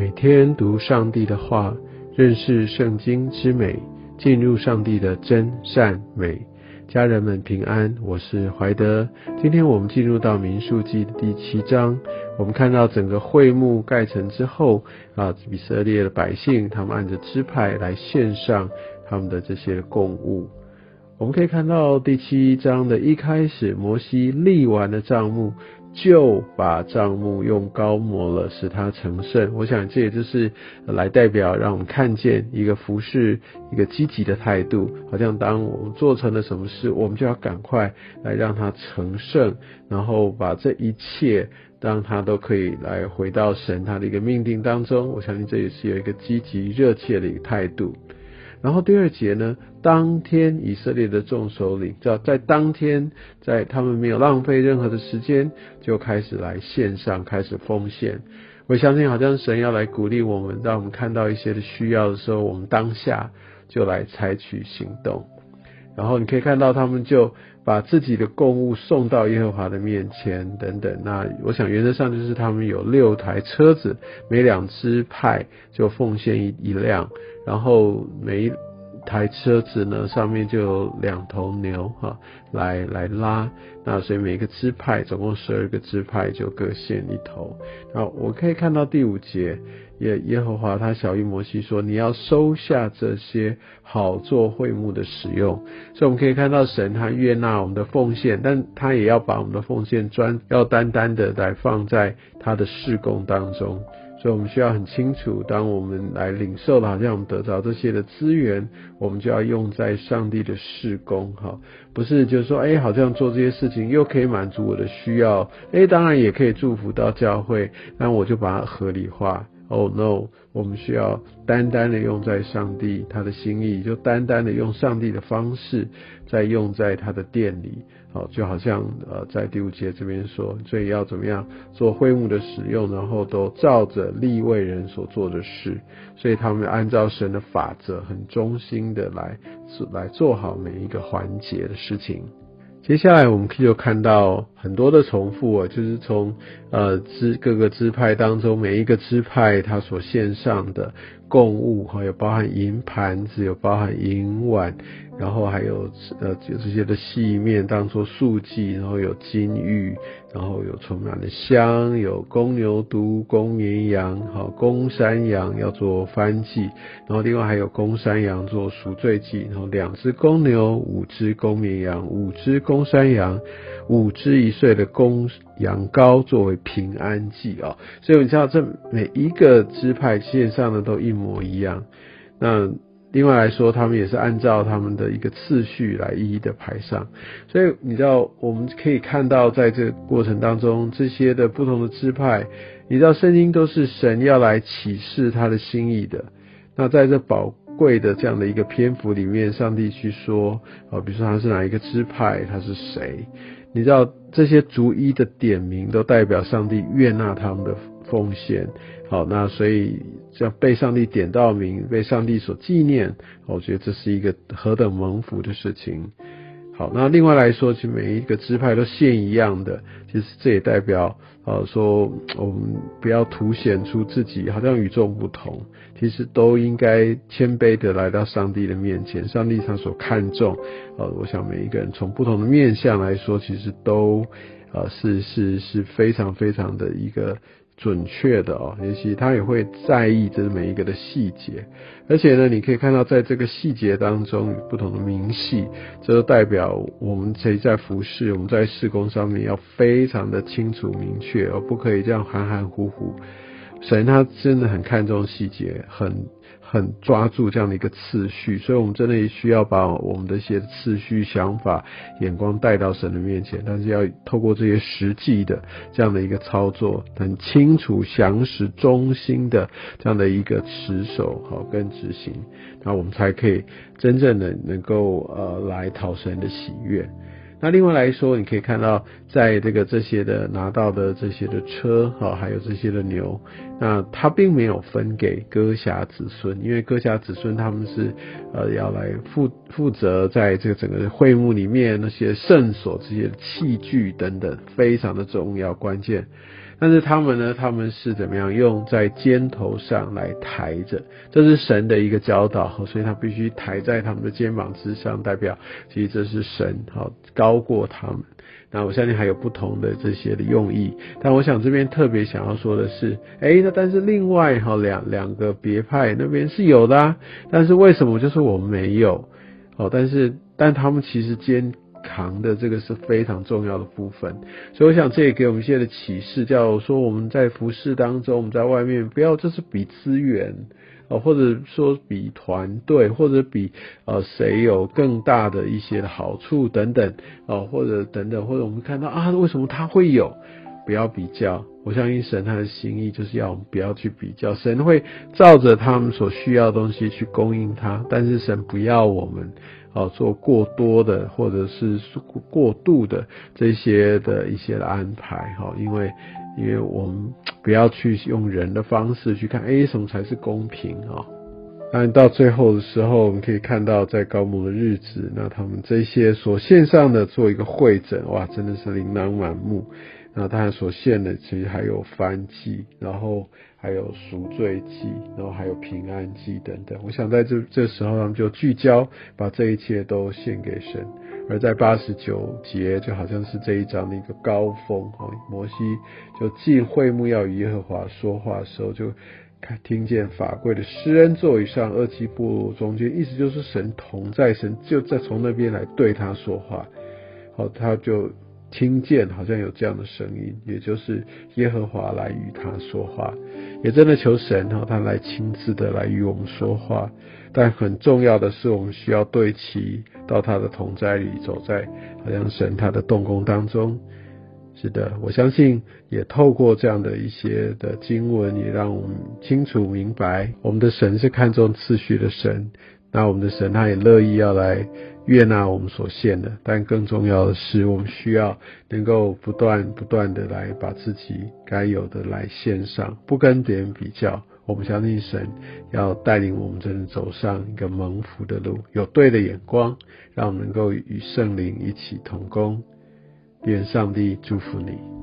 每天读上帝的话，认识圣经之美，进入上帝的真善美。家人们平安，我是怀德。今天我们进入到民数记的第七章，我们看到整个会幕盖成之后啊，以色列的百姓他们按着支派来献上他们的这些供物。我们可以看到第七章的一开始，摩西立完的账目。就把帐幕用膏抹了，使它成圣。我想这也就是来代表，让我们看见一个服饰一个积极的态度。好像当我们做成了什么事，我们就要赶快来让它成圣，然后把这一切，让它都可以来回到神他的一个命定当中。我相信这也是有一个积极热切的一个态度。然后第二节呢，当天以色列的众首领，在在当天，在他们没有浪费任何的时间，就开始来线上开始奉献。我相信，好像神要来鼓励我们，让我们看到一些的需要的时候，我们当下就来采取行动。然后你可以看到，他们就把自己的供物送到耶和华的面前，等等。那我想原则上就是他们有六台车子，每两支派就奉献一一辆。然后每台车子呢，上面就有两头牛哈，来来拉。那所以每个支派总共十二个支派就各献一头。那我可以看到第五节，耶耶和华他小谕摩西说：“你要收下这些，好做会幕的使用。”所以我们可以看到神他悦纳我们的奉献，但他也要把我们的奉献专要单单的来放在他的事工当中。所以，我们需要很清楚，当我们来领受了，好像我们得到这些的资源，我们就要用在上帝的事工，哈，不是就是说，哎，好像做这些事情又可以满足我的需要，哎，当然也可以祝福到教会，那我就把它合理化。Oh no，我们需要单单的用在上帝他的心意，就单单的用上帝的方式，在用在他的店里。好，就好像呃，在第五节这边说，所以要怎么样做会幕的使用，然后都照着立位人所做的事，所以他们按照神的法则，很忠心的来来做好每一个环节的事情。接下来我们可以就看到很多的重复啊，就是从呃支各个支派当中，每一个支派它所献上的供物哈，有包含银盘子，有包含银碗。然后还有呃这些的细面当做素祭，然后有金玉，然后有充满的香，有公牛犊、公绵羊，好公山羊要做翻祭，然后另外还有公山羊做赎罪祭，然后两只公牛，五只公绵羊，五只公山羊，五只一一岁的公羊羔作为平安祭啊，所以你知道这每一个支派线上的都一模一样，那。另外来说，他们也是按照他们的一个次序来一一的排上，所以你知道，我们可以看到，在这个过程当中，这些的不同的支派，你知道，圣经都是神要来启示他的心意的。那在这宝贵的这样的一个篇幅里面，上帝去说，啊，比如说他是哪一个支派，他是谁，你知道，这些逐一的点名，都代表上帝悦纳他们的奉献。好，那所以这样被上帝点到名，被上帝所纪念，我觉得这是一个何等蒙福的事情。好，那另外来说，其实每一个支派都献一样的，其实这也代表，呃，说我们不要凸显出自己好像与众不同，其实都应该谦卑的来到上帝的面前，上帝他所看重，呃，我想每一个人从不同的面相来说，其实都，呃，是是是非常非常的一个。准确的哦，也许他也会在意这每一个的细节，而且呢，你可以看到在这个细节当中不同的明细，这都代表我们谁在服饰，我们在施工上面要非常的清楚明确，而不可以这样含含糊糊。神他真的很看重细节，很。很抓住这样的一个次序，所以我们真的需要把我们的一些次序、想法、眼光带到神的面前，但是要透过这些实际的这样的一个操作，很清楚、详实、中心的这样的一个持守好跟执行，那我们才可以真正的能够呃来讨神的喜悦。那另外来说，你可以看到，在这个这些的拿到的这些的车，哈，还有这些的牛，那他并没有分给哥侠子孙，因为哥侠子孙他们是呃要来负负责在这个整个会幕里面那些圣所这些器具等等，非常的重要关键。但是他们呢，他们是怎么样用在肩头上来抬着，这是神的一个教导，所以他必须抬在他们的肩膀之上，代表其实这是神好高过他们。那我相信还有不同的这些的用意，但我想这边特别想要说的是，哎，那但是另外哈两两个别派那边是有的，啊，但是为什么就是我们没有？哦，但是但他们其实肩扛的这个是非常重要的部分，所以我想这也给我们一些的启示，叫说我们在服饰当中，我们在外面不要就是比资源。哦，或者说比团队，或者比呃谁有更大的一些好处等等，哦，或者等等，或者我们看到啊，为什么他会有？不要比较，我相信神他的心意就是要我们不要去比较，神会照着他们所需要的东西去供应他，但是神不要我们哦做过多的或者是过度的这些的一些的安排哈，因为因为我们不要去用人的方式去看，哎，什么才是公平啊？但到最后的时候，我们可以看到在高牧的日子，那他们这些所线上的做一个会诊，哇，真的是琳琅满目。那当然所献的其实还有燔祭，然后还有赎罪祭，然后还有平安祭等等。我想在这这时候，他们就聚焦，把这一切都献给神。而在八十九节，就好像是这一章的一个高峰。摩西就进会幕要与耶和华说话的时候，就看听见法柜的施恩座以上二七部落中间，意思就是神同在，神就在从那边来对他说话。好，他就。听见好像有这样的声音，也就是耶和华来与他说话，也真的求神哈，他来亲自的来与我们说话。但很重要的是，我们需要对齐到他的同在里，走在好像神他的动工当中。是的，我相信也透过这样的一些的经文，也让我们清楚明白，我们的神是看重次序的神。那我们的神他也乐意要来悦纳我们所献的，但更重要的是，我们需要能够不断不断的来把自己该有的来献上，不跟别人比较。我们相信神要带领我们真的走上一个蒙福的路，有对的眼光，让我们能够与圣灵一起同工。愿上帝祝福你。